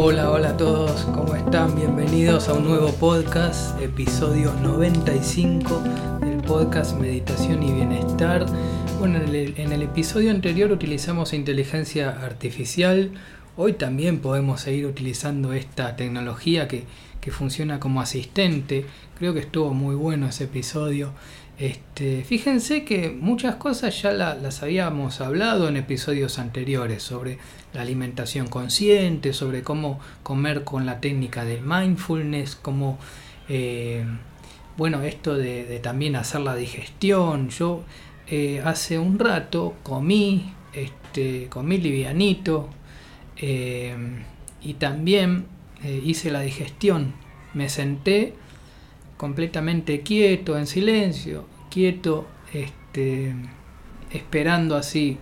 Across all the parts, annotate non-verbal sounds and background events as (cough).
Hola, hola a todos, ¿cómo están? Bienvenidos a un nuevo podcast, episodio 95 del podcast Meditación y Bienestar. Bueno, en el, episodio anterior utilizamos inteligencia artificial, hoy también podemos seguir utilizando esta tecnología que, que funciona como asistente. Creo que estuvo muy bueno ese episodio. Este, fíjense que muchas cosas ya las habíamos hablado en episodios anteriores sobre la alimentación consciente, sobre cómo comer con la técnica del mindfulness, cómo, eh, bueno, esto de, también hacer la digestión. Yo eh, hace un rato comí, este, comí livianito eh, y también hice la digestión. Me senté completamente quieto, en silencio, quieto, este, esperando así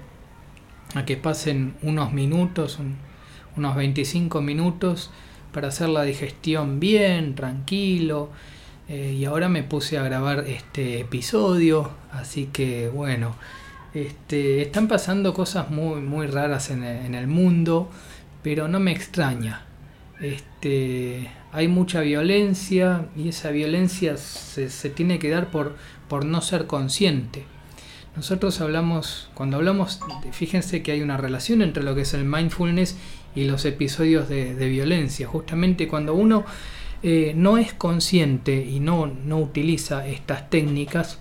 a que pasen unos minutos, unos 25 minutos para hacer la digestión bien, tranquilo. Eh, y ahora me puse a grabar este episodio, así que bueno, este, están pasando cosas muy, muy raras en el, en el mundo, pero no me extraña. Este, hay mucha violencia y esa violencia se, tiene que dar por, por no ser consciente. Nosotros hablamos, cuando hablamos, fíjense que hay una relación entre lo que es el mindfulness y los episodios de, violencia. Justamente cuando uno eh, no es consciente y no, no utiliza estas técnicas,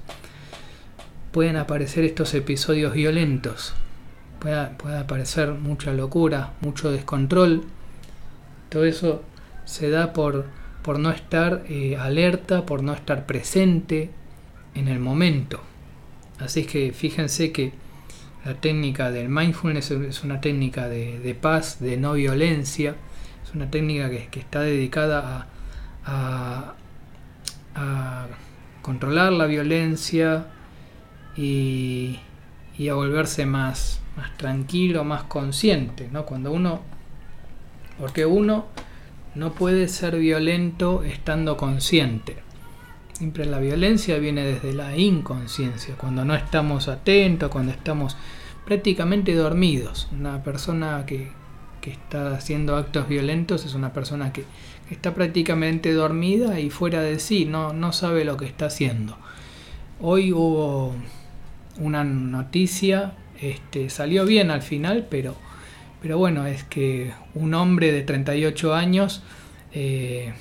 pueden aparecer estos episodios violentos. Puede, puede aparecer mucha locura, mucho descontrol. Todo eso se da por, por no estar eh, alerta, por no estar presente en el momento. Así que fíjense que la técnica del mindfulness es una técnica de, paz, de no violencia, es una técnica que, está dedicada a, a, controlar la violencia y, y, a volverse más, más tranquilo, más consciente, ¿no? Cuando uno, porque uno no puede ser violento estando consciente. Siempre la violencia viene desde la inconsciencia, cuando no estamos atentos, cuando estamos prácticamente dormidos. Una persona que, está haciendo actos violentos es una persona que, está prácticamente dormida y fuera de sí, no, no sabe lo que está haciendo. Hoy hubo una noticia, este, salió bien al final, pero pero bueno, es que un hombre de 38 años eh,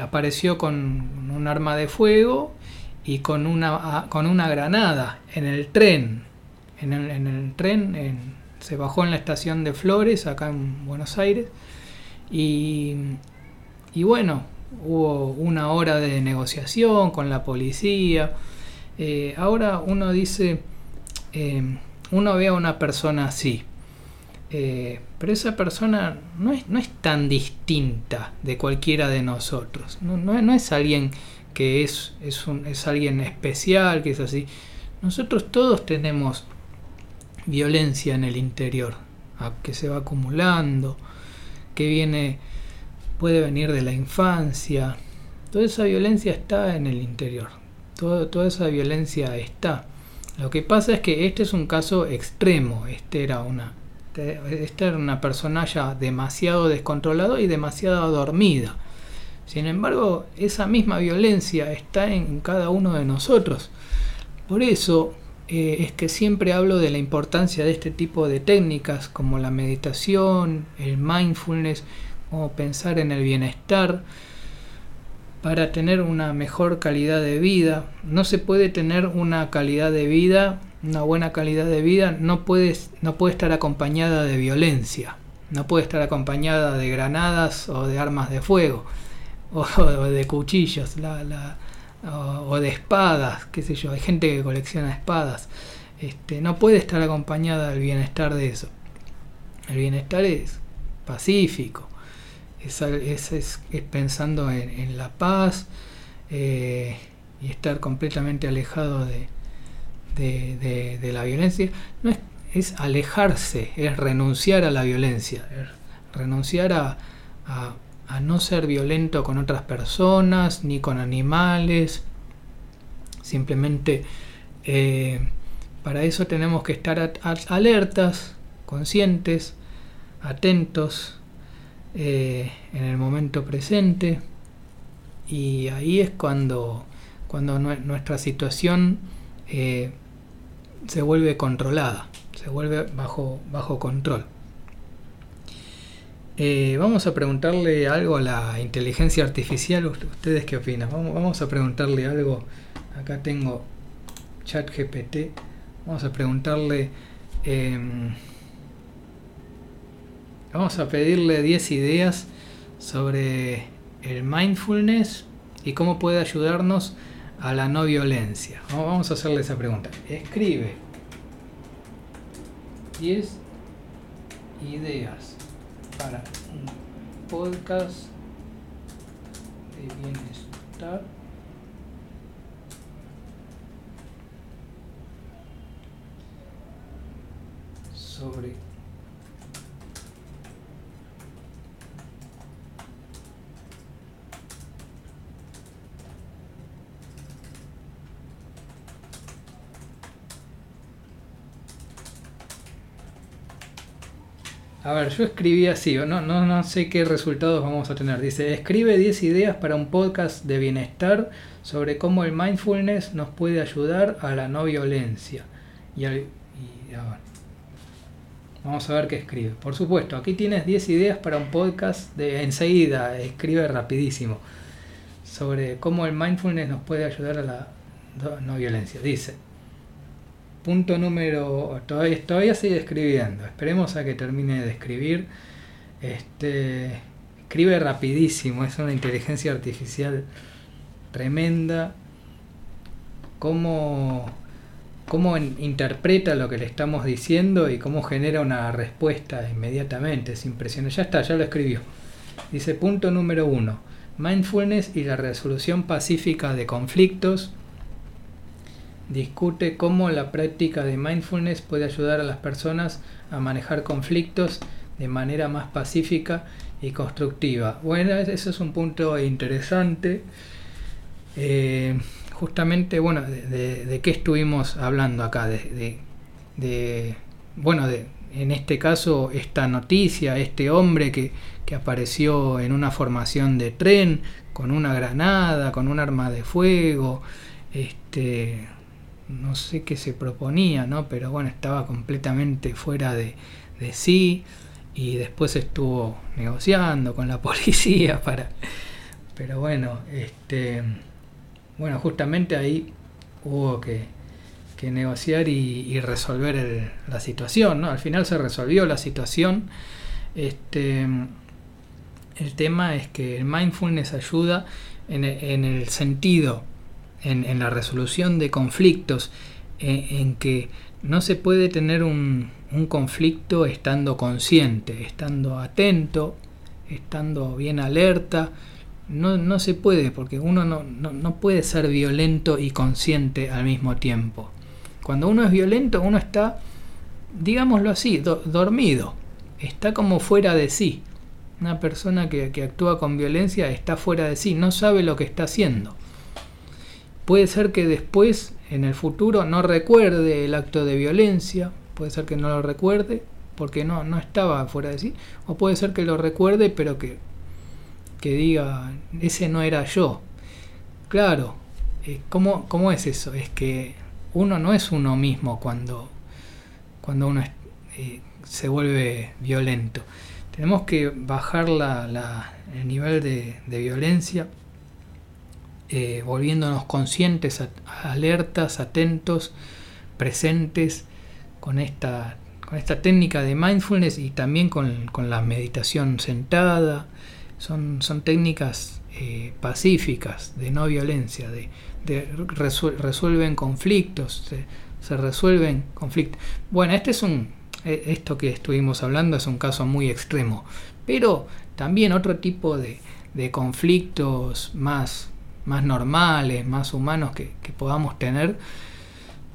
apareció con un arma de fuego y con una, con una granada en el tren. En el, tren se bajó en la estación de Flores, acá en Buenos Aires. Y, bueno, hubo una hora de negociación con la policía. Eh, ahora uno dice, eh, uno ve a una persona así eh, pero esa persona no es, no es, tan distinta de cualquiera de nosotros. No, no, es alguien que es, es, un, es alguien especial, que es así. Nosotros todos tenemos violencia en el interior, que se va acumulando, que viene, puede venir de la infancia. Toda esa violencia está en el interior. toda esa violencia está. Lo que pasa es que este es un caso extremo. Este era una, este, una persona ya demasiado descontrolada y demasiado dormida. Sin embargo, esa misma violencia está en cada uno de nosotros. Por eso eh, es que siempre hablo de la importancia de este tipo de técnicas como la meditación, el mindfulness, como pensar en el bienestar para tener una mejor calidad de vida. No se puede tener una calidad de vida una buena calidad de vida no puede, no puede estar acompañada de violencia, no puede estar acompañada de granadas o de armas de fuego, (laughs) o, de cuchillos, o, de espadas, qué sé yo, hay gente que colecciona espadas, este, no puede estar acompañada del bienestar de eso. El bienestar es pacífico, es, es, pensando en, la paz eh, y estar completamente alejado de, de, la violencia no es, alejarse, es renunciar a la violencia, renunciar a, no ser violento con otras personas ni con animales. Simplemente eh, para eso tenemos que estar alertas, conscientes, atentos, eh, en el momento presente y ahí es cuando, cuando nuestra situación eh, se vuelve controlada, se vuelve bajo, bajo control. Eh, vamos a preguntarle algo a la inteligencia artificial. ¿Ustedes qué opinan? Vamos, vamos a preguntarle algo. Acá tengo chat GPT. Vamos a preguntarle... Em, vamos a pedirle 10 ideas sobre el mindfulness y cómo puede ayudarnos a la no violencia. Vamos a hacerle esa pregunta. Escribe 10 ideas para un podcast de bienestar sobre A ver, yo escribí así, no, no, no sé qué resultados vamos a tener. Dice, escribe 10 ideas para un podcast de bienestar sobre cómo el mindfulness nos puede ayudar a la no violencia. Y, Vamos a ver qué escribe. Por supuesto, aquí tienes 10 ideas para un podcast de enseguida, escribe rapidísimo. Sobre cómo el mindfulness nos puede ayudar a la no violencia. Dice, Punto número. Todavía, todavía sigue escribiendo. Esperemos a que termine de escribir. Este, escribe rapidísimo. Es una inteligencia artificial tremenda. Cómo, cómo interpreta lo que le estamos diciendo y cómo genera una respuesta inmediatamente. Es impresionante. Ya está, ya lo escribió. Dice punto número uno. Mindfulness y la resolución pacífica de conflictos discute cómo la práctica de mindfulness puede ayudar a las personas a manejar conflictos de manera más pacífica y constructiva. Bueno, eso es un punto interesante. Eh, justamente, bueno, de, qué estuvimos hablando acá? De, bueno, de, en este caso, esta noticia, este hombre que, que apareció en una formación de tren con una granada, con un arma de fuego, este, no sé qué se proponía, ¿no? Pero bueno, estaba completamente fuera de, sí y después estuvo negociando con la (laughs) policía para... Pero bueno, este... Bueno, justamente ahí hubo que, que negociar y, resolver la situación, ¿no? Al final se resolvió la situación. Este, el tema es que el mindfulness ayuda en, en el sentido en, la resolución de conflictos, en, que no se puede tener un, conflicto estando consciente, estando atento, estando bien alerta. No, no se puede, porque uno no, no, puede ser violento y consciente al mismo tiempo. Cuando uno es violento, uno está, digámoslo así, dormido, está como fuera de sí. Una persona que, que actúa con violencia está fuera de sí, no sabe lo que está haciendo. Puede ser que después, en el futuro, no recuerde el acto de violencia, puede ser que no lo recuerde porque no, no estaba fuera de sí, o puede ser que lo recuerde pero que, que diga, ese no era yo. Claro, eh, ¿cómo, ¿cómo, es eso? Es que uno no es uno mismo cuando, cuando uno eh, se vuelve violento. Tenemos que bajar la, el nivel de, de violencia eh, volviéndonos conscientes, alertas, atentos, presentes con esta, con esta técnica de mindfulness y también con, la meditación sentada. Son, son técnicas eh, pacíficas, de no violencia, de, resuelven conflictos, se, resuelven conflictos. Bueno, este es un, e, esto que estuvimos hablando es un caso muy extremo, pero también otro tipo de, de conflictos más más normales, más humanos que, podamos tener,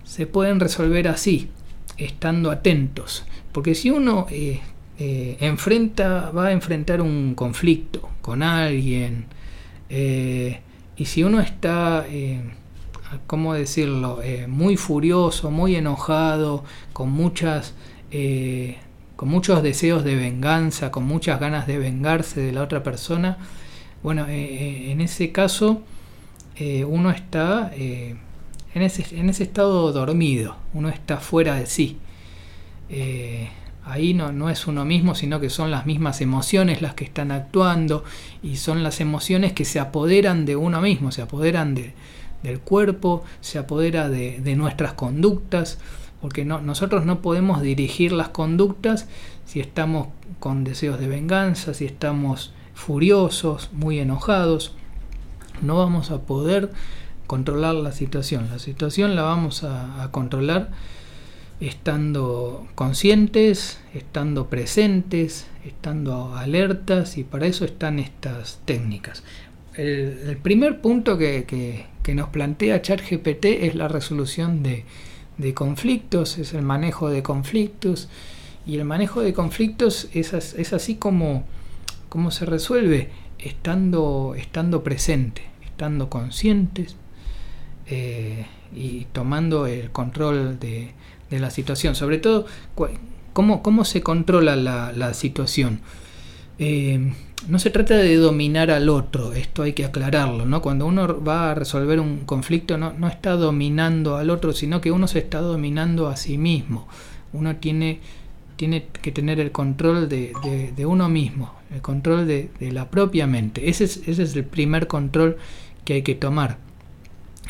se pueden resolver así, estando atentos. Porque si uno eh, eh, enfrenta, va a enfrentar un conflicto con alguien, eh, y si uno está, ¿cómo decirlo?, muy furioso, muy enojado, con muchas con muchos deseos de venganza, con muchas ganas de vengarse de la otra persona, bueno, en ese caso uno está en ese, en, ese, estado dormido, uno está fuera de sí. Ahí no, no es uno mismo, sino que son las mismas emociones las que están actuando y son las emociones que se apoderan de uno mismo, se apoderan de, del cuerpo, se apodera de, de nuestras conductas, porque no, nosotros no podemos dirigir las conductas si estamos con deseos de venganza, si estamos furiosos, muy enojados, no vamos a poder controlar la situación. La situación la vamos a, controlar estando conscientes, estando presentes, estando alertas y para eso están estas técnicas. El, primer punto que, nos plantea ChatGPT es la resolución de, conflictos, es el manejo de conflictos y el manejo de conflictos es, así como, como se resuelve estando, estando presente, estando conscientes eh, y tomando el control de, de la situación. Sobre todo, cómo, cómo se controla la, situación. Eh, no se trata de dominar al otro, esto hay que aclararlo, ¿no? Cuando uno va a resolver un conflicto no, no está dominando al otro, sino que uno se está dominando a sí mismo. Uno tiene, tiene que tener el control de, de, uno mismo, el control de, la propia mente. Ese es, ese es el primer control que hay que tomar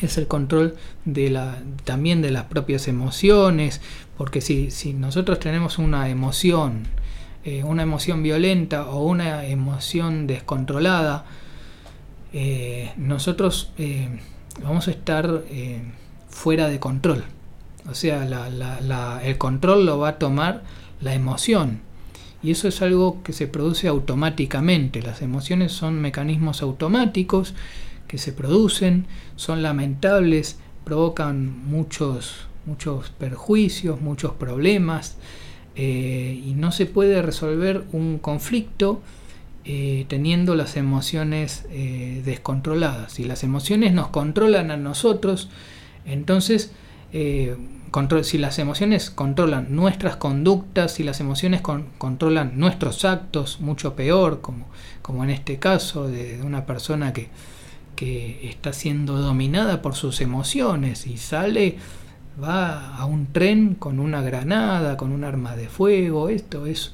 es el control de la, también de las propias emociones, porque si, si nosotros tenemos una emoción, eh, una emoción violenta o una emoción descontrolada, eh, nosotros eh, vamos a estar fuera de control. O sea, el control lo va a tomar la emoción. Y eso es algo que se produce automáticamente. Las emociones son mecanismos automáticos que se producen, son lamentables, provocan muchos, muchos perjuicios, muchos problemas, eh, y no se puede resolver un conflicto eh, teniendo las emociones eh, descontroladas. Si las emociones nos controlan a nosotros, entonces si las emociones controlan nuestras conductas, si las emociones controlan nuestros actos, mucho peor, como, como en este caso de una persona que, que está siendo dominada por sus emociones y sale, va a un tren con una granada, con un arma de fuego, esto es,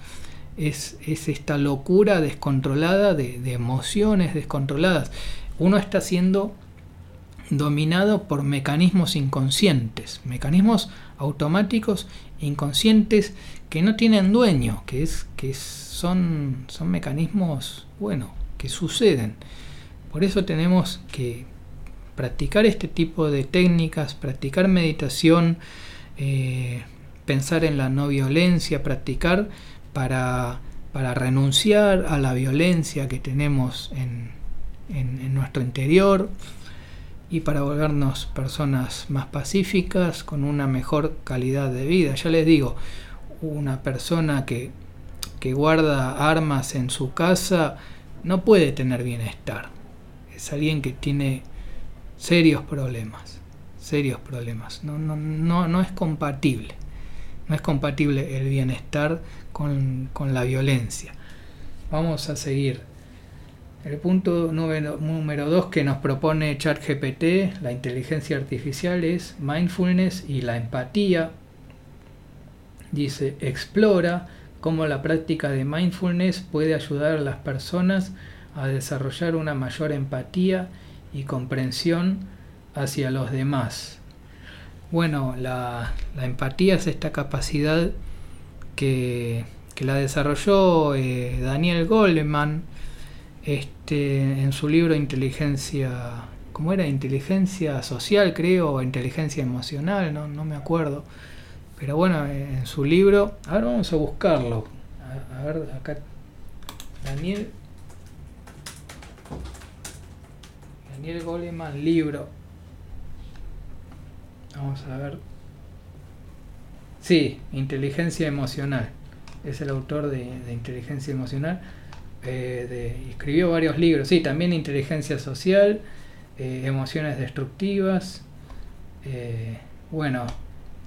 es, esta locura descontrolada de, de emociones descontroladas. Uno está siendo dominado por mecanismos inconscientes, mecanismos automáticos inconscientes que no tienen dueño, que, es, que son, son mecanismos, bueno, que suceden. Por eso tenemos que practicar este tipo de técnicas, practicar meditación, eh, pensar en la no violencia, practicar para, renunciar a la violencia que tenemos en, en nuestro interior y para volvernos personas más pacíficas, con una mejor calidad de vida. Ya les digo, una persona que, que guarda armas en su casa no puede tener bienestar es alguien que tiene serios problemas, serios problemas. No, no, no, no es compatible. No es compatible el bienestar con, la violencia. Vamos a seguir. El punto número 2 que nos propone ChatGPT, la inteligencia artificial, es mindfulness y la empatía. Dice, explora cómo la práctica de mindfulness puede ayudar a las personas a desarrollar una mayor empatía y comprensión hacia los demás. Bueno, la, empatía es esta capacidad que, la desarrolló eh, Daniel Goleman este, en su libro Inteligencia, ¿cómo era? Inteligencia social, creo, o inteligencia emocional, no, no me acuerdo. Pero bueno, en su libro, ahora vamos a buscarlo. a ver, acá, Daniel Daniel Goleman, libro. Vamos a ver. Sí, inteligencia emocional. Es el autor de, inteligencia emocional. Eh, escribió varios libros. Sí, también inteligencia social, eh, emociones destructivas. Eh, bueno,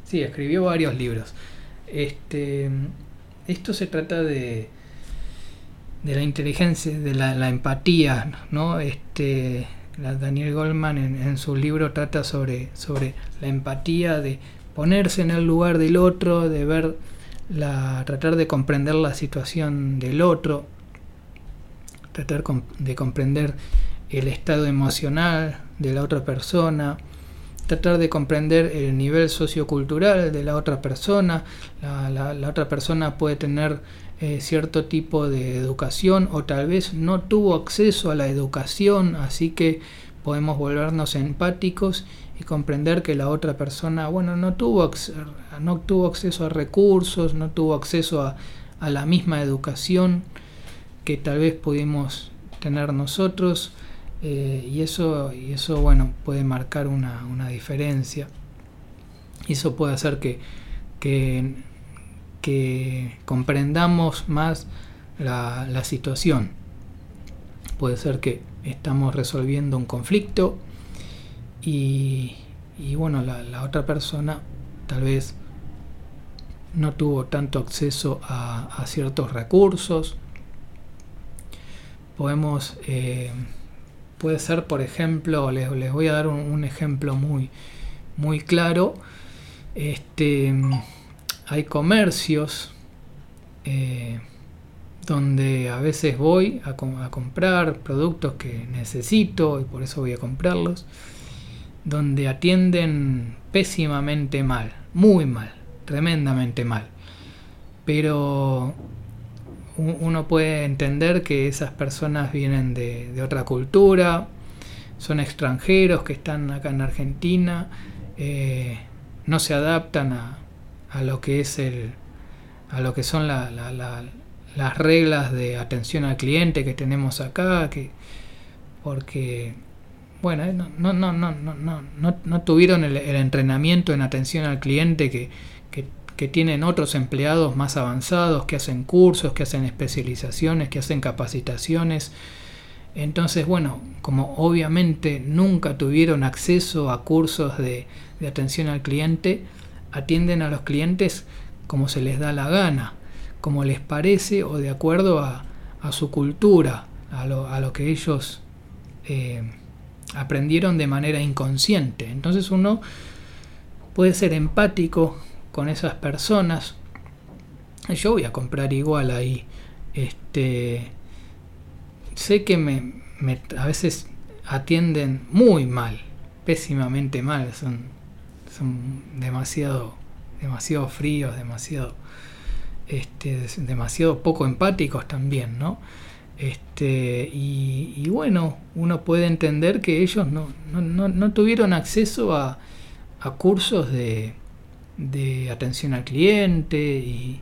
sí, escribió varios libros. Este, esto se trata de, de la inteligencia, de la, empatía, ¿no? Este, Daniel Goldman en, su libro trata sobre, sobre la empatía, de ponerse en el lugar del otro, de ver la, tratar de comprender la situación del otro, tratar de comprender el estado emocional de la otra persona, tratar de comprender el nivel sociocultural de la otra persona. La, otra persona puede tener eh, cierto tipo de educación o tal vez no tuvo acceso a la educación, así que podemos volvernos empáticos y comprender que la otra persona, bueno, no tuvo, no tuvo acceso a recursos, no tuvo acceso a la misma educación que tal vez pudimos tener nosotros. Eh, y, eso, y eso, bueno, puede marcar una, una diferencia. Y eso puede hacer que, que, comprendamos más la, la, situación. Puede ser que estamos resolviendo un conflicto y, y bueno, la, la, otra persona tal vez no tuvo tanto acceso a, a ciertos recursos. Podemos eh, puede ser, por ejemplo, les, voy a dar un, ejemplo muy, muy claro. Este, hay comercios eh, donde a veces voy a, comprar productos que necesito y por eso voy a comprarlos, donde atienden pésimamente mal, muy mal, tremendamente mal. Pero uno puede entender que esas personas vienen de, otra cultura, son extranjeros que están acá en Argentina, eh, no se adaptan a, a, lo que es el, a lo que son las reglas de atención al cliente que tenemos acá, que porque bueno, no, no, no, no, no, no, no tuvieron el entrenamiento en atención al cliente que, que tienen otros empleados más avanzados, que hacen cursos, que hacen especializaciones, que hacen capacitaciones. Entonces, bueno, como obviamente nunca tuvieron acceso a cursos de, atención al cliente, atienden a los clientes como se les da la gana, como les parece o de acuerdo a, su cultura, a lo, que ellos eh, aprendieron de manera inconsciente. Entonces uno puede ser empático con esas personas. Yo voy a comprar igual ahí. Este, sé que me, a veces atienden muy mal, pésimamente mal, son, son demasiado, demasiado fríos, demasiado, este, demasiado poco empáticos también, ¿no? Este, y, bueno, uno puede entender que ellos no, no, no tuvieron acceso a, a cursos de, de atención al cliente y,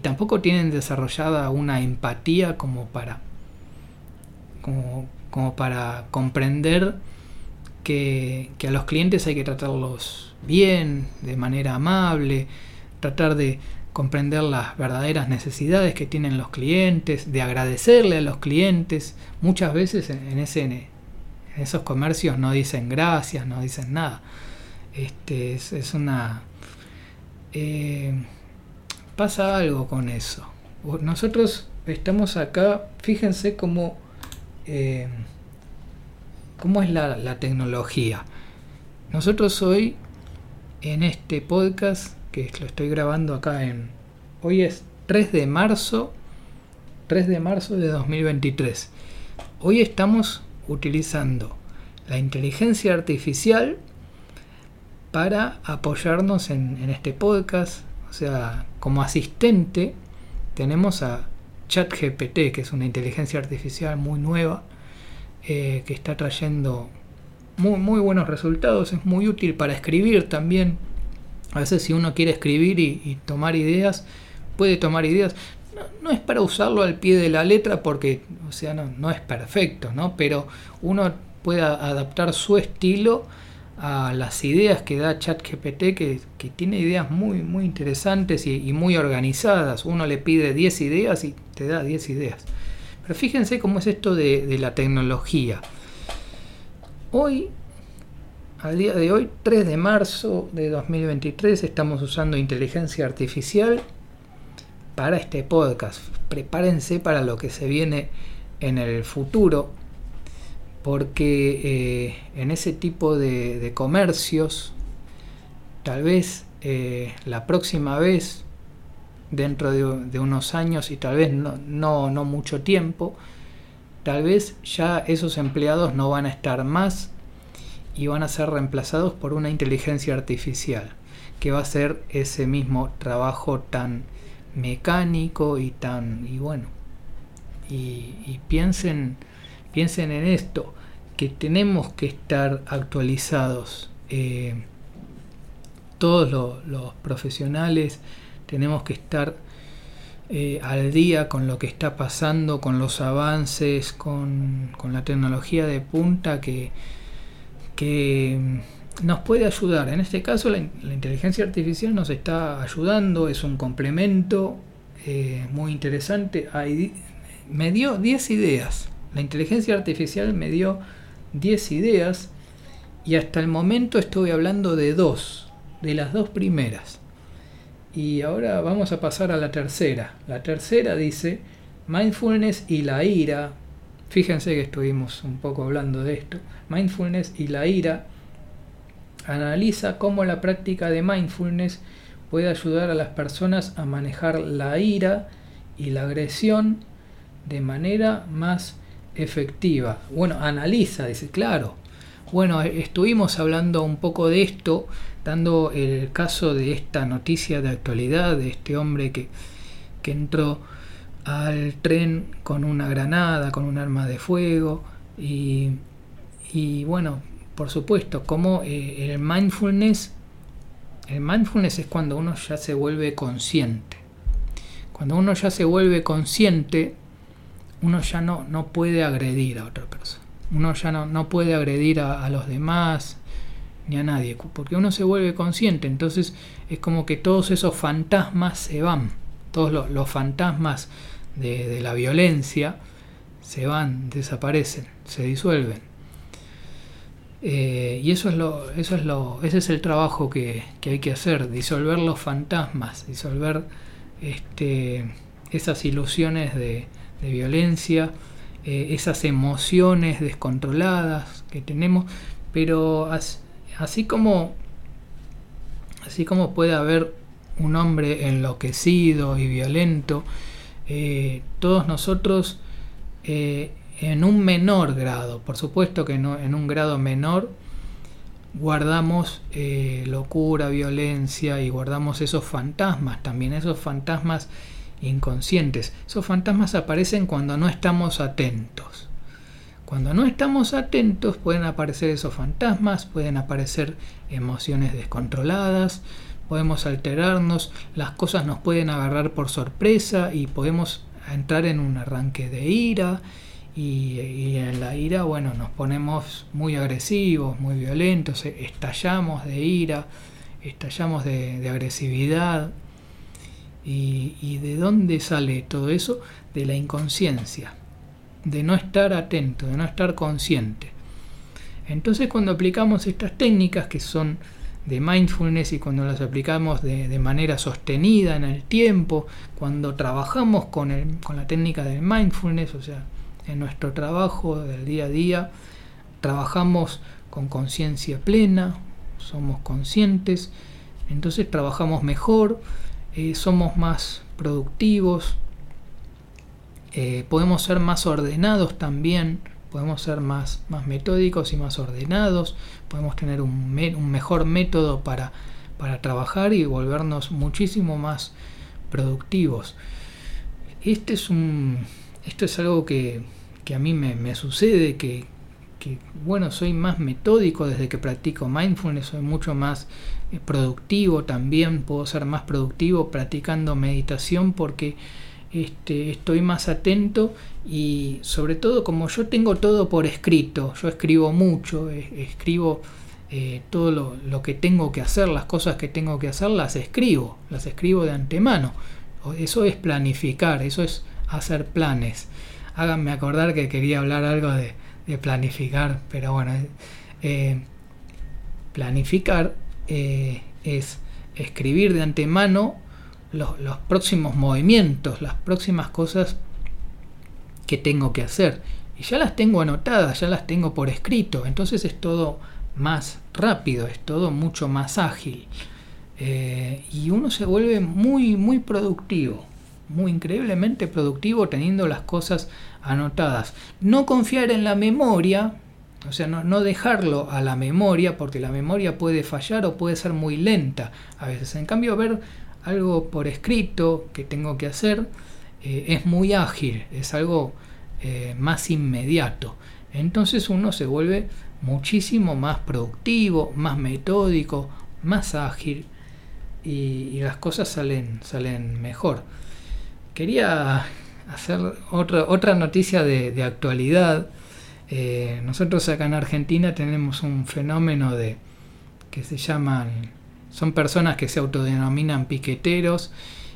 tampoco tienen desarrollada una empatía como para, como, para comprender que, a los clientes hay que tratarlos bien, de manera amable, tratar de comprender las verdaderas necesidades que tienen los clientes, de agradecerle a los clientes. Muchas veces en, ese, en esos comercios no dicen gracias, no dicen nada. Este, es una eh, pasa algo con eso. Nosotros estamos acá, fíjense cómo, eh, cómo es la, tecnología. Nosotros hoy, en este podcast, que lo estoy grabando acá en... Hoy es 3 de marzo, 3 de marzo de 2023. Hoy estamos utilizando la inteligencia artificial para apoyarnos en, este podcast. O sea, como asistente tenemos a ChatGPT, que es una inteligencia artificial muy nueva, eh, que está trayendo muy, muy, buenos resultados. Es muy útil para escribir también. A veces si uno quiere escribir y, tomar ideas, puede tomar ideas. No, es para usarlo al pie de la letra porque, o sea, no, no es perfecto, ¿no? Pero uno puede adaptar su estilo a las ideas que da ChatGPT, que, que tiene ideas muy, muy interesantes y, muy organizadas. Uno le pide 10 ideas y te da 10 ideas. Pero fíjense cómo es esto de, la tecnología. Hoy, al día de hoy, 3 de marzo de 2023, estamos usando inteligencia artificial para este podcast. Prepárense para lo que se viene en el futuro, porque eh, en ese tipo de, comercios, tal vez eh, la próxima vez, dentro de, unos años y tal vez no, mucho tiempo, tal vez ya esos empleados no van a estar más y van a ser reemplazados por una inteligencia artificial que va a hacer ese mismo trabajo tan mecánico y tan y bueno y, piensen piensen en esto que tenemos que estar actualizados eh, todos los profesionales tenemos que estar eh, al día con lo que está pasando, con los avances, con, con la tecnología de punta que, que nos puede ayudar. En este caso la, inteligencia artificial nos está ayudando, es un complemento eh, muy interesante. me dio 10 ideas. La inteligencia artificial me dio 10 ideas y hasta el momento estoy hablando de dos, de las dos primeras. Y ahora vamos a pasar a la tercera. La tercera dice mindfulness y la ira. Fíjense que estuvimos un poco hablando de esto. Mindfulness y la ira Analiza cómo la práctica de mindfulness puede ayudar a las personas a manejar la ira y la agresión de manera más efectiva. Bueno, analiza, dice, claro. Bueno, estuvimos hablando un poco de esto, dando el caso de esta noticia de actualidad, de este hombre que, que entró al tren con una granada, con un arma de fuego, y, y bueno, por supuesto, como eh, el mindfulness, el mindfulness es cuando uno ya se vuelve consciente. Cuando uno ya se vuelve consciente, uno ya no, no puede agredir a otra persona. Uno ya no, no puede agredir a, los demás ni a nadie, porque uno se vuelve consciente. Entonces es como que todos esos fantasmas se van, todos los, fantasmas de, de la violencia se van, desaparecen, se disuelven. Eh, y eso es lo, eso es lo, ese es el trabajo que, hay que hacer, disolver los fantasmas, disolver este, esas ilusiones de, violencia, eh, esas emociones descontroladas que tenemos, pero así, como así como puede haber un hombre enloquecido y violento, eh, todos nosotros en un menor grado, por supuesto que no, en un grado menor guardamos eh, locura, violencia y guardamos esos fantasmas también, esos fantasmas inconscientes. Esos fantasmas aparecen cuando no estamos atentos. Cuando no estamos atentos pueden aparecer esos fantasmas, pueden aparecer emociones descontroladas, podemos alterarnos, las cosas nos pueden agarrar por sorpresa y podemos entrar en un arranque de ira y, en la ira, bueno, nos ponemos muy agresivos, muy violentos, estallamos de ira, estallamos de, agresividad. Y, de dónde sale todo eso? De la inconsciencia, de no estar atento, de no estar consciente. Entonces cuando aplicamos estas técnicas que son de mindfulness y cuando las aplicamos de, de manera sostenida en el tiempo, cuando trabajamos con, el, con la técnica del mindfulness, o sea, en nuestro trabajo del día a día trabajamos con conciencia plena, somos conscientes, entonces trabajamos mejor, eh, somos más productivos, eh, podemos ser más ordenados también, podemos ser más, más metódicos y más ordenados, podemos tener un, un mejor método para, para trabajar y volvernos muchísimo más productivos. Este es un, esto es algo que, a mí me, sucede, que, bueno, soy más metódico desde que practico mindfulness, soy mucho más productivo también, puedo ser más productivo practicando meditación porque este, estoy más atento y sobre todo como yo tengo todo por escrito, yo escribo mucho, escribo eh, todo lo, lo, que tengo que hacer, las cosas que tengo que hacer, las escribo, las escribo de antemano. Eso es planificar, eso es hacer planes. Háganme acordar que quería hablar algo de, planificar, pero bueno, eh, planificar eh, es escribir de antemano los, próximos movimientos, las próximas cosas que tengo que hacer. Y ya las tengo anotadas, ya las tengo por escrito. Entonces es todo más rápido, es todo mucho más ágil. Eh, y uno se vuelve muy, muy productivo, muy increíblemente productivo teniendo las cosas anotadas. No confiar en la memoria, o sea, no, dejarlo a la memoria, porque la memoria puede fallar o puede ser muy lenta a veces. En cambio, ver algo por escrito que tengo que hacer eh, es muy ágil, es algo eh, más inmediato. Entonces uno se vuelve muchísimo más productivo, más metódico, más ágil y, las cosas salen, salen mejor. Quería hacer otra noticia de, actualidad. Eh, nosotros acá en Argentina tenemos un fenómeno de que se llaman, son personas que se autodenominan piqueteros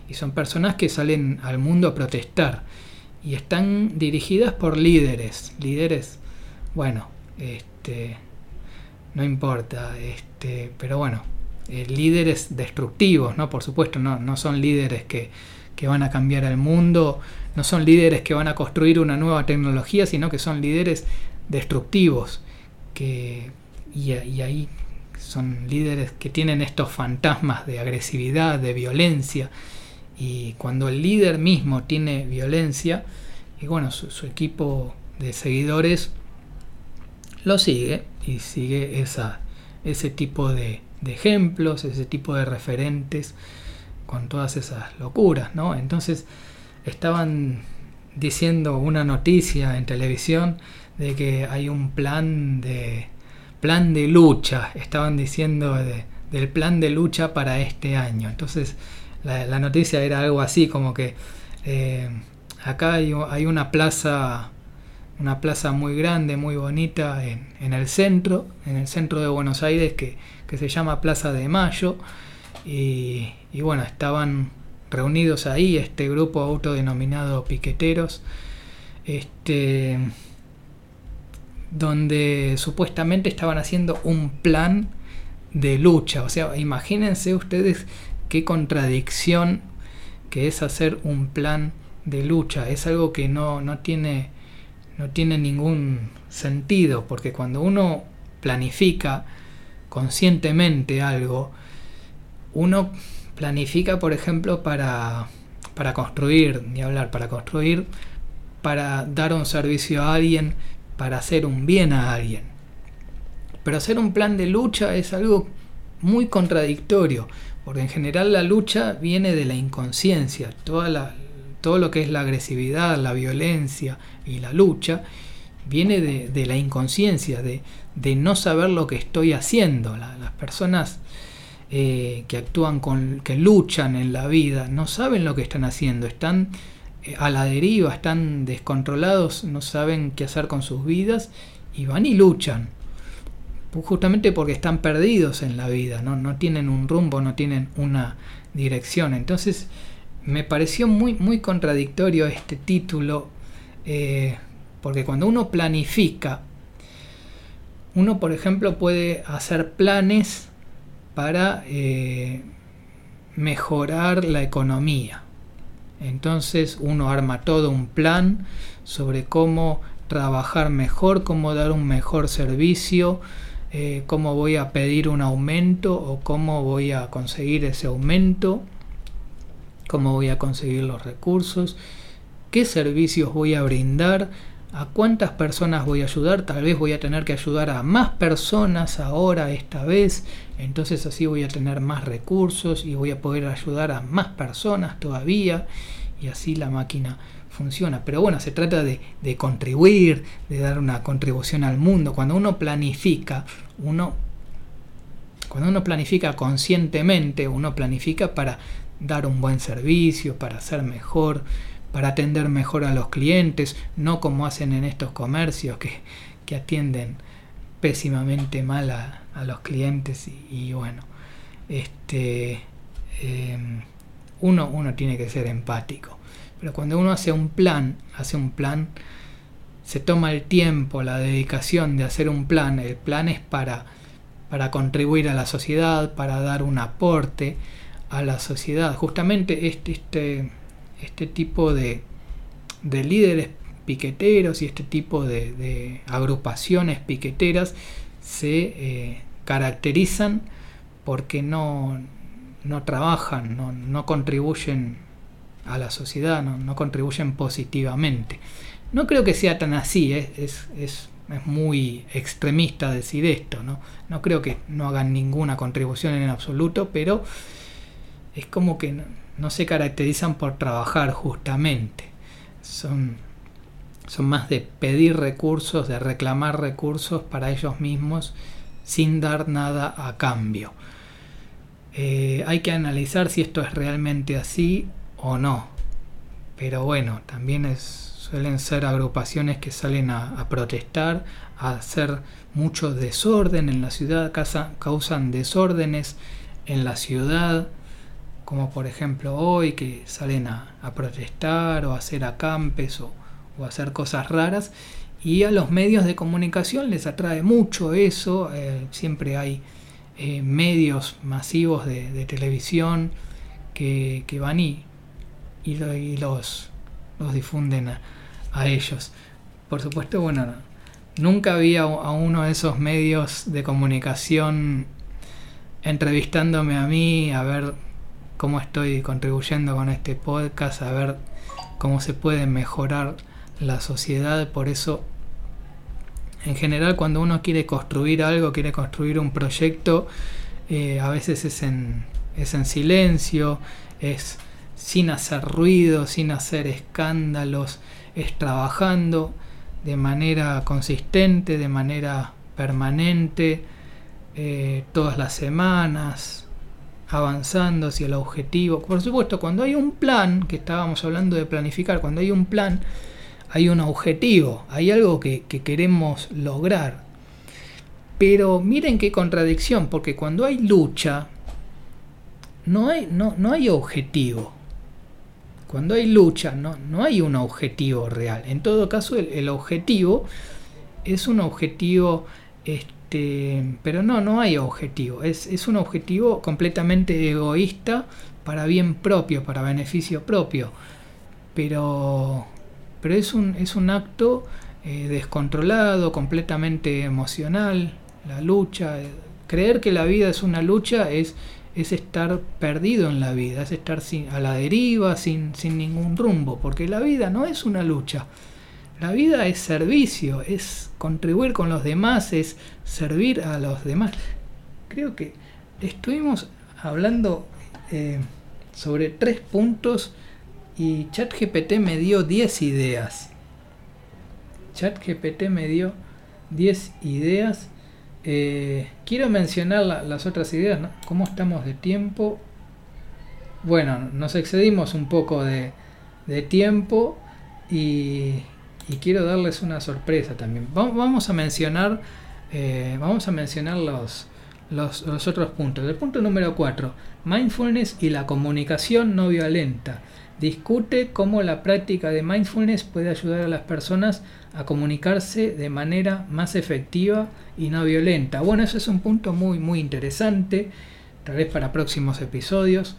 y son personas que salen al mundo a protestar y están dirigidas por líderes, líderes, bueno, este, no importa, este, pero bueno, eh, líderes destructivos, ¿no? Por supuesto, no, no son líderes que, que van a cambiar el mundo, no son líderes que van a construir una nueva tecnología, sino que son líderes destructivos, que, y, y ahí son líderes que tienen estos fantasmas de agresividad, de violencia, y cuando el líder mismo tiene violencia, y bueno, su, equipo de seguidores lo sigue y sigue esa, ese tipo de, ejemplos, ese tipo de referentes con todas esas locuras, ¿no? Entonces estaban diciendo una noticia en televisión de que hay un plan de plan de lucha, estaban diciendo del plan de lucha para este año. Entonces la, noticia era algo así como que eh, acá hay, una plaza una plaza muy grande, muy bonita en, el centro, en el centro de Buenos Aires que, se llama Plaza de Mayo y, bueno, estaban reunidos ahí este grupo autodenominado piqueteros, este, donde supuestamente estaban haciendo un plan de lucha, o sea, imagínense ustedes qué contradicción que es hacer un plan de lucha, es algo que no, no, tiene, no tiene ningún sentido, porque cuando uno planifica conscientemente algo, uno planifica, por ejemplo, para, para construir, ni hablar, para construir, para dar un servicio a alguien, para hacer un bien a alguien. Pero hacer un plan de lucha es algo muy contradictorio, porque en general la lucha viene de la inconsciencia, toda la, todo lo que es la agresividad, la violencia y la lucha, viene de, la inconsciencia, de, no saber lo que estoy haciendo. las personas eh, que actúan con, que luchan en la vida, no saben lo que están haciendo, están eh, a la deriva, están descontrolados, no saben qué hacer con sus vidas y van y luchan justamente porque están perdidos en la vida, ¿no? no tienen un rumbo, no tienen una dirección. Entonces me pareció muy, muy contradictorio este título, eh, porque cuando uno planifica, uno por ejemplo puede hacer planes para eh, mejorar la economía. Entonces uno arma todo un plan sobre cómo trabajar mejor, cómo dar un mejor servicio, eh, cómo voy a pedir un aumento o cómo voy a conseguir ese aumento, cómo voy a conseguir los recursos, qué servicios voy a brindar, a cuántas personas voy a ayudar, tal vez voy a tener que ayudar a más personas ahora, esta vez, entonces así voy a tener más recursos y voy a poder ayudar a más personas todavía y así la máquina funciona. Pero bueno, se trata de, contribuir, de dar una contribución al mundo. Cuando uno planifica, uno, cuando uno planifica conscientemente, uno planifica para dar un buen servicio, para ser mejor, para atender mejor a los clientes, no como hacen en estos comercios que, atienden pésimamente mal a, los clientes y, bueno, este, em, uno, uno tiene que ser empático. Pero cuando uno hace un plan, hace un plan, se toma el tiempo, la dedicación de hacer un plan. El plan es para, para contribuir a la sociedad, para dar un aporte a la sociedad. Justamente este, este, este tipo de, de líderes piqueteros y este tipo de, agrupaciones piqueteras se eh, caracterizan porque no, no trabajan, no, contribuyen a la sociedad, no, contribuyen positivamente. No creo que sea tan así, ¿eh? es, es, es, muy extremista decir esto, ¿no? no creo que no hagan ninguna contribución en absoluto, pero es como que no se caracterizan por trabajar justamente. Son son más de pedir recursos, de reclamar recursos para ellos mismos sin dar nada a cambio. Eh, hay que analizar si esto es realmente así o no. Pero bueno, también suelen ser agrupaciones que salen a, protestar, a hacer mucho desorden en la ciudad, causan desórdenes en la ciudad, como por ejemplo hoy que salen a, a protestar o a hacer acampes o, o hacer cosas raras. Y a los medios de comunicación les atrae mucho eso. Eh, siempre hay eh, medios masivos de, televisión que, van y, y, los, los difunden a, ellos. Por supuesto, bueno, nunca había a uno de esos medios de comunicación entrevistándome a mí, a ver cómo estoy contribuyendo con este podcast, a ver cómo se puede mejorar la sociedad, por eso en general cuando uno quiere construir algo, quiere construir un proyecto, eh, a veces es en, es en silencio, es sin hacer ruido, sin hacer escándalos, es trabajando de manera consistente, de manera permanente, eh, todas las semanas, avanzando hacia el objetivo. Por supuesto, cuando hay un plan, que estábamos hablando de planificar, cuando hay un plan, hay un objetivo, hay algo que, queremos lograr. Pero miren qué contradicción, porque cuando hay lucha, no hay, no, no hay objetivo. Cuando hay lucha, no, no, hay un objetivo real. En todo caso, el, objetivo es un objetivo, este, pero no, no hay objetivo. Es, es un objetivo completamente egoísta para bien propio, para beneficio propio. Pero pero es un, es un acto eh, descontrolado, completamente emocional, la lucha. Creer que la vida es una lucha es, es estar perdido en la vida, es estar sin, a la deriva, sin, sin ningún rumbo, porque la vida no es una lucha. La vida es servicio, es contribuir con los demás, es servir a los demás. Creo que estuvimos hablando eh, sobre tres puntos y ChatGPT me dio 10 ideas. ChatGPT me dio 10 ideas. Eh, quiero mencionar las otras ideas. ¿Cómo estamos de tiempo? Bueno, nos excedimos un poco de, tiempo y, quiero darles una sorpresa también. vamos a mencionar, eh, vamos a mencionar los, los, otros puntos. El punto número 4, mindfulness y la comunicación no violenta. Discute cómo la práctica de mindfulness puede ayudar a las personas a comunicarse de manera más efectiva y no violenta. Bueno, eso es un punto muy muy interesante, tal vez para próximos episodios.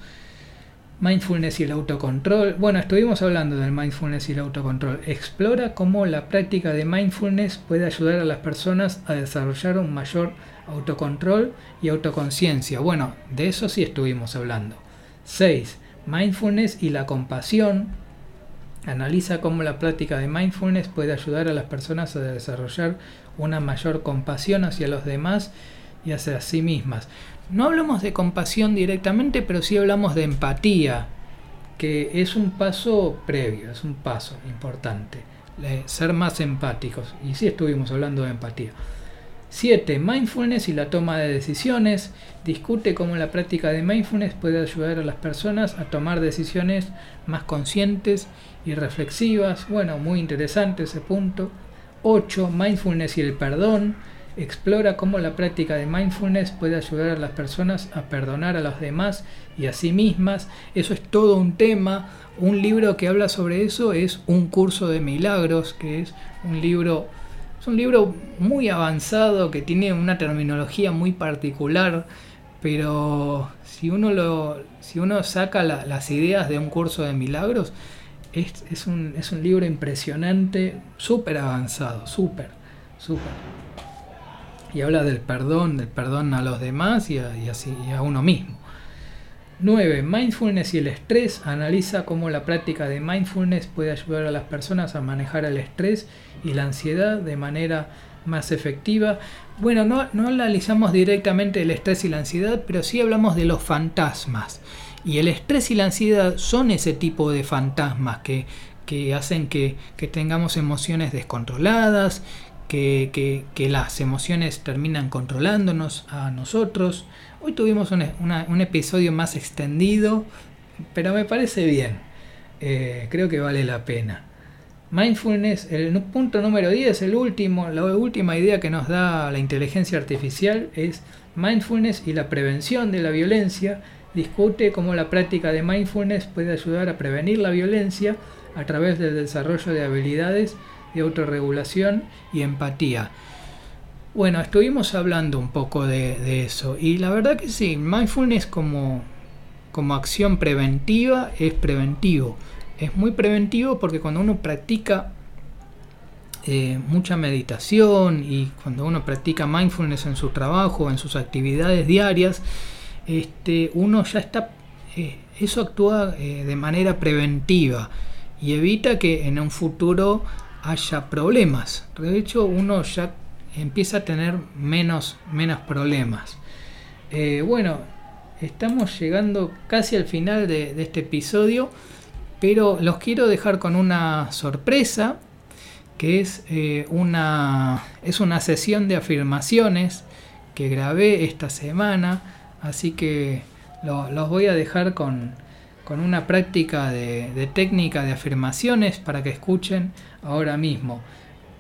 Mindfulness y el autocontrol. Bueno, estuvimos hablando del mindfulness y el autocontrol. Explora cómo la práctica de mindfulness puede ayudar a las personas a desarrollar un mayor autocontrol y autoconciencia. Bueno, de eso sí estuvimos hablando. 6 Mindfulness y la compasión. Analiza cómo la práctica de mindfulness puede ayudar a las personas a desarrollar una mayor compasión hacia los demás y hacia sí mismas. No hablamos de compasión directamente, pero sí hablamos de empatía, que es un paso previo, es un paso importante. Ser más empáticos. Y sí estuvimos hablando de empatía. 7. Mindfulness y la toma de decisiones. Discute cómo la práctica de mindfulness puede ayudar a las personas a tomar decisiones más conscientes y reflexivas. Bueno, muy interesante ese punto. 8. Mindfulness y el perdón. Explora cómo la práctica de mindfulness puede ayudar a las personas a perdonar a los demás y a sí mismas. Eso es todo un tema. Un libro que habla sobre eso es Un curso de milagros, que es un libro un libro muy avanzado que tiene una terminología muy particular, pero si uno, lo, si uno saca las ideas de un curso de milagros, es, es, un, es un libro impresionante, súper avanzado, súper, súper. Y habla del perdón, del perdón a los demás y así, a uno mismo. 9. Mindfulness y el estrés. Analiza cómo la práctica de mindfulness puede ayudar a las personas a manejar el estrés y la ansiedad de manera más efectiva. Bueno, no, no analizamos directamente el estrés y la ansiedad, pero sí hablamos de los fantasmas. Y el estrés y la ansiedad son ese tipo de fantasmas que, que hacen que, que, tengamos emociones descontroladas, que, las emociones terminan controlándonos a nosotros. Hoy tuvimos un, un episodio más extendido, pero me parece bien. Eh, creo que vale la pena. Mindfulness, el punto número 10, el último, la última idea que nos da la inteligencia artificial es mindfulness y la prevención de la violencia. Discute cómo la práctica de mindfulness puede ayudar a prevenir la violencia a través del desarrollo de habilidades de autorregulación y empatía. Bueno, estuvimos hablando un poco de, eso y la verdad que sí, mindfulness como, como acción preventiva es preventivo es muy preventivo porque cuando uno practica eh, mucha meditación y cuando uno practica mindfulness en su trabajo, en sus actividades diarias, este, uno ya está, eh, eso actúa eh, de manera preventiva y evita que en un futuro haya problemas. De hecho, uno ya empieza a tener menos, menos problemas. bueno, estamos llegando casi al final de este episodio. Pero los quiero dejar con una sorpresa, que es, eh, una, es una sesión de afirmaciones que grabé esta semana, así que los voy a dejar con, con una práctica de, técnica de afirmaciones para que escuchen ahora mismo.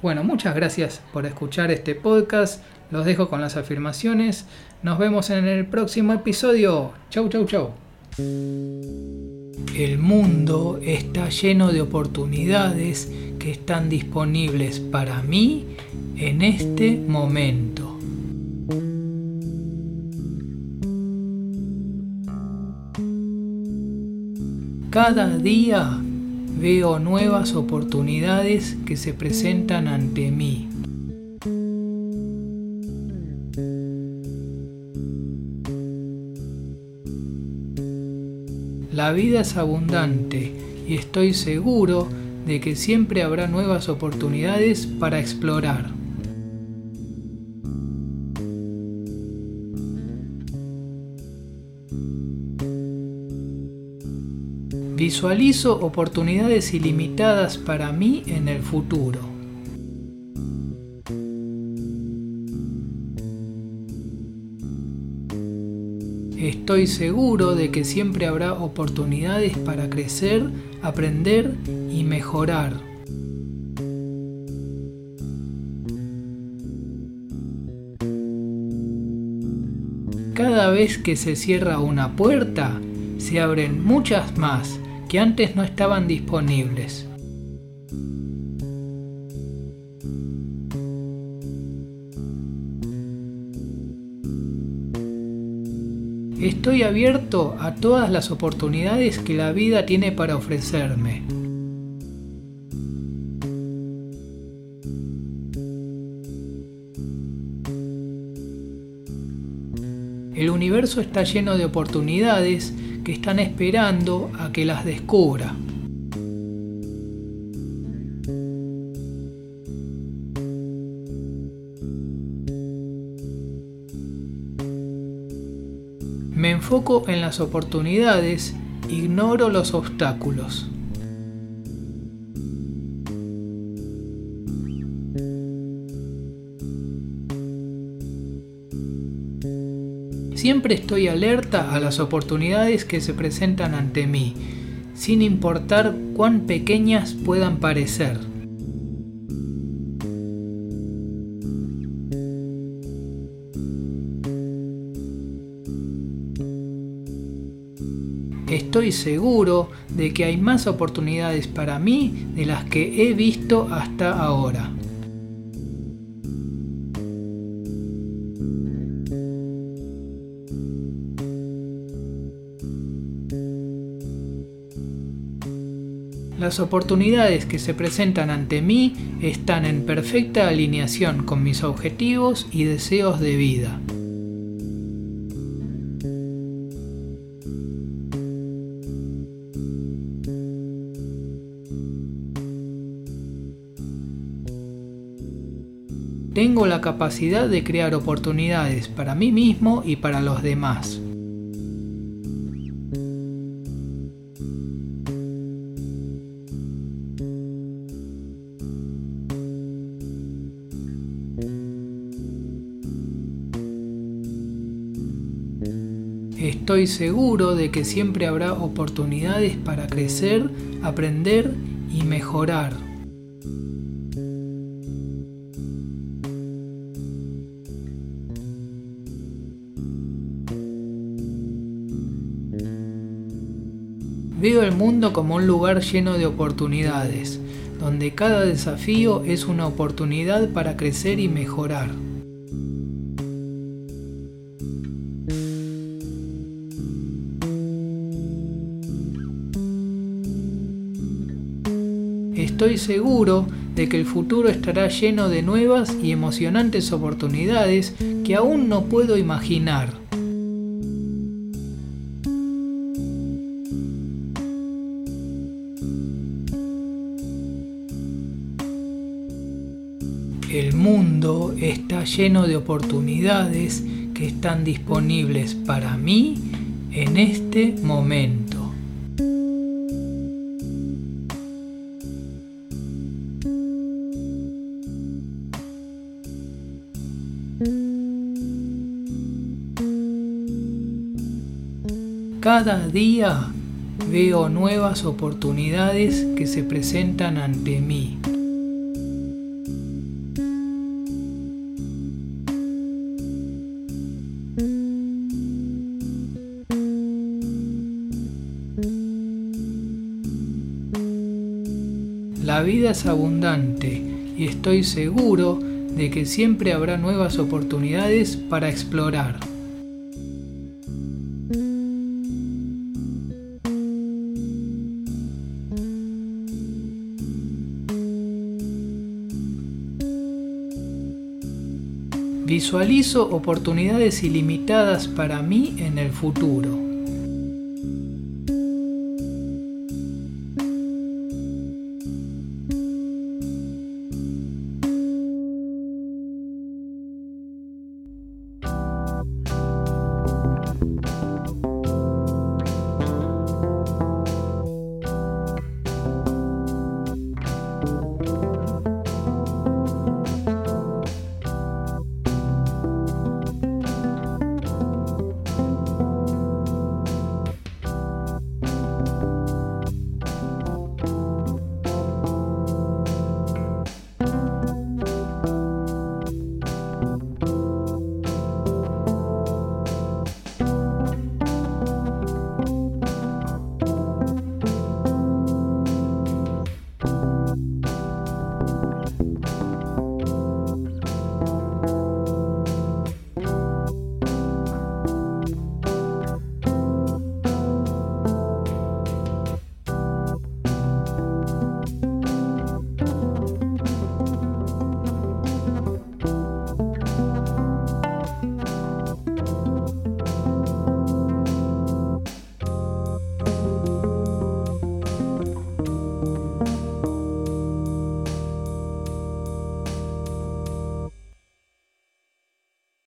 Bueno, muchas gracias por escuchar este podcast. Los dejo con las afirmaciones. Nos vemos en el próximo episodio. Chau, chau, chau. El mundo está lleno de oportunidades que están disponibles para mí en este momento. Cada día veo nuevas oportunidades que se presentan ante mí. La vida es abundante y estoy seguro de que siempre habrá nuevas oportunidades para explorar. Visualizo oportunidades ilimitadas para mí en el futuro. Estoy seguro de que siempre habrá oportunidades para crecer, aprender y mejorar. Cada vez que se cierra una puerta, se abren muchas más que antes no estaban disponibles. Estoy abierto a todas las oportunidades que la vida tiene para ofrecerme. El universo está lleno de oportunidades que están esperando a que las descubra. Me enfoco en las oportunidades, ignoro los obstáculos. Siempre estoy alerta a las oportunidades que se presentan ante mí, sin importar cuán pequeñas puedan parecer. Estoy seguro de que hay más oportunidades para mí de las que he visto hasta ahora. Las oportunidades que se presentan ante mí están en perfecta alineación con mis objetivos y deseos de vida. Tengo la capacidad de crear oportunidades para mí mismo y para los demás. Estoy seguro de que siempre habrá oportunidades para crecer, aprender y mejorar. Veo el mundo como un lugar lleno de oportunidades, donde cada desafío es una oportunidad para crecer y mejorar. Estoy seguro de que el futuro estará lleno de nuevas y emocionantes oportunidades que aún no puedo imaginar. El mundo está lleno de oportunidades que están disponibles para mí en este momento. Cada día veo nuevas oportunidades que se presentan ante mí. La vida es abundante y estoy seguro de que siempre habrá nuevas oportunidades para explorar. Visualizo oportunidades ilimitadas para mí en el futuro.